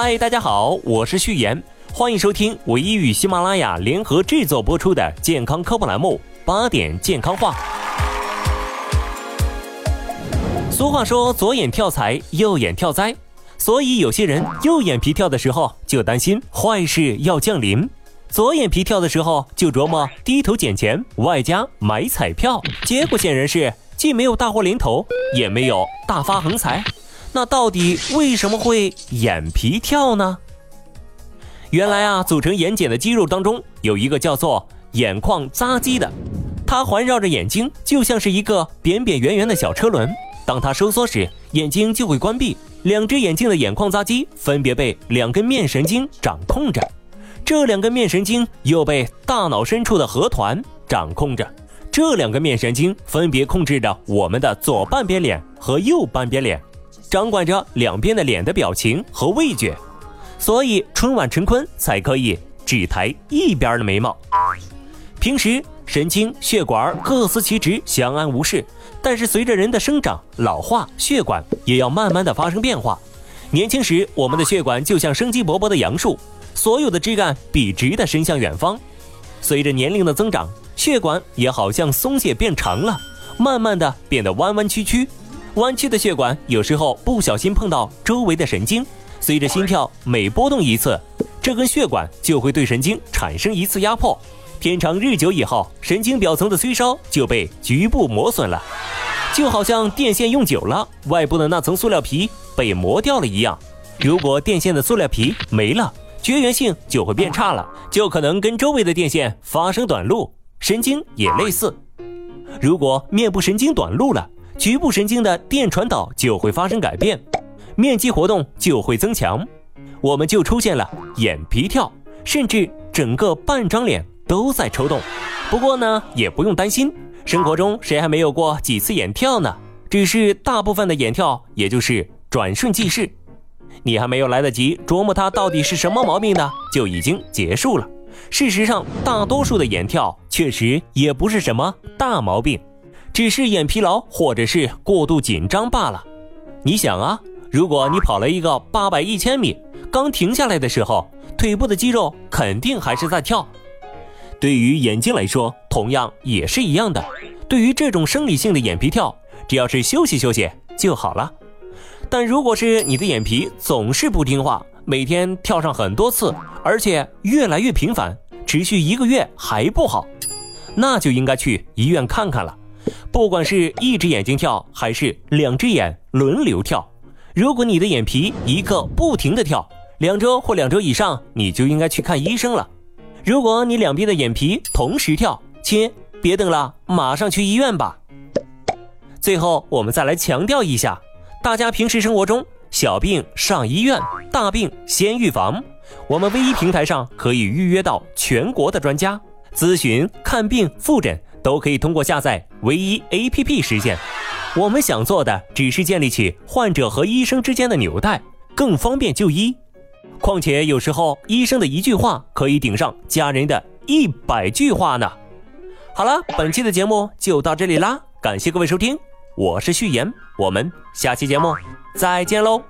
嗨，大家好，我是旭言，欢迎收听唯一与喜马拉雅联合制作播出的健康科普栏目《八点健康话》。俗话说，左眼跳财，右眼跳灾，所以有些人右眼皮跳的时候就担心坏事要降临，左眼皮跳的时候就琢磨低头捡钱，外加买彩票，结果显然是既没有大祸临头，也没有大发横财。那到底为什么会眼皮跳呢？原来啊，组成眼睑的肌肉当中有一个叫做眼眶匝肌的，它环绕着眼睛，就像是一个扁扁圆圆的小车轮。当它收缩时，眼睛就会关闭。两只眼睛的眼眶匝肌分别被两根面神经掌控着，这两根面神经又被大脑深处的核团掌控着。这两个面神经分别控制着我们的左半边脸和右半边脸，掌管着两边的脸的表情和味觉。所以春晚陈坤才可以只抬一边的眉毛。平时。神经血管各司其职，相安无事。但是随着人的生长老化，血管也要慢慢的发生变化。年轻时，我们的血管就像生机勃勃的杨树，所有的枝干笔直的伸向远方。随着年龄的增长，血管也好像松懈变长了，慢慢的变得弯弯曲曲。弯曲的血管有时候不小心碰到周围的神经，随着心跳每波动一次，这根血管就会对神经产生一次压迫。天长日久以后，神经表层的催烧就被局部磨损了，就好像电线用久了，外部的那层塑料皮被磨掉了一样。如果电线的塑料皮没了，绝缘性就会变差了，就可能跟周围的电线发生短路。神经也类似，如果面部神经短路了，局部神经的电传导就会发生改变，面积活动就会增强，我们就出现了眼皮跳，甚至整个半张脸。都在抽动，不过呢，也不用担心，生活中谁还没有过几次眼跳呢？只是大部分的眼跳，也就是转瞬即逝，你还没有来得及琢磨它到底是什么毛病呢，就已经结束了。事实上，大多数的眼跳确实也不是什么大毛病，只是眼疲劳或者是过度紧张罢了。你想啊，如果你跑了一个八百一千米，刚停下来的时候，腿部的肌肉肯定还是在跳。对于眼睛来说，同样也是一样的。对于这种生理性的眼皮跳，只要是休息休息就好了。但如果是你的眼皮总是不听话，每天跳上很多次，而且越来越频繁，持续一个月还不好，那就应该去医院看看了。不管是一只眼睛跳，还是两只眼轮流跳，如果你的眼皮一个不停的跳，两周或两周以上，你就应该去看医生了。如果你两边的眼皮同时跳，亲，别等了，马上去医院吧。最后，我们再来强调一下，大家平时生活中小病上医院，大病先预防。我们唯一平台上可以预约到全国的专家咨询、看病、复诊，都可以通过下载唯一 APP 实现。我们想做的只是建立起患者和医生之间的纽带，更方便就医。况且有时候医生的一句话可以顶上家人的一百句话呢。好了，本期的节目就到这里啦，感谢各位收听，我是序言，我们下期节目再见喽。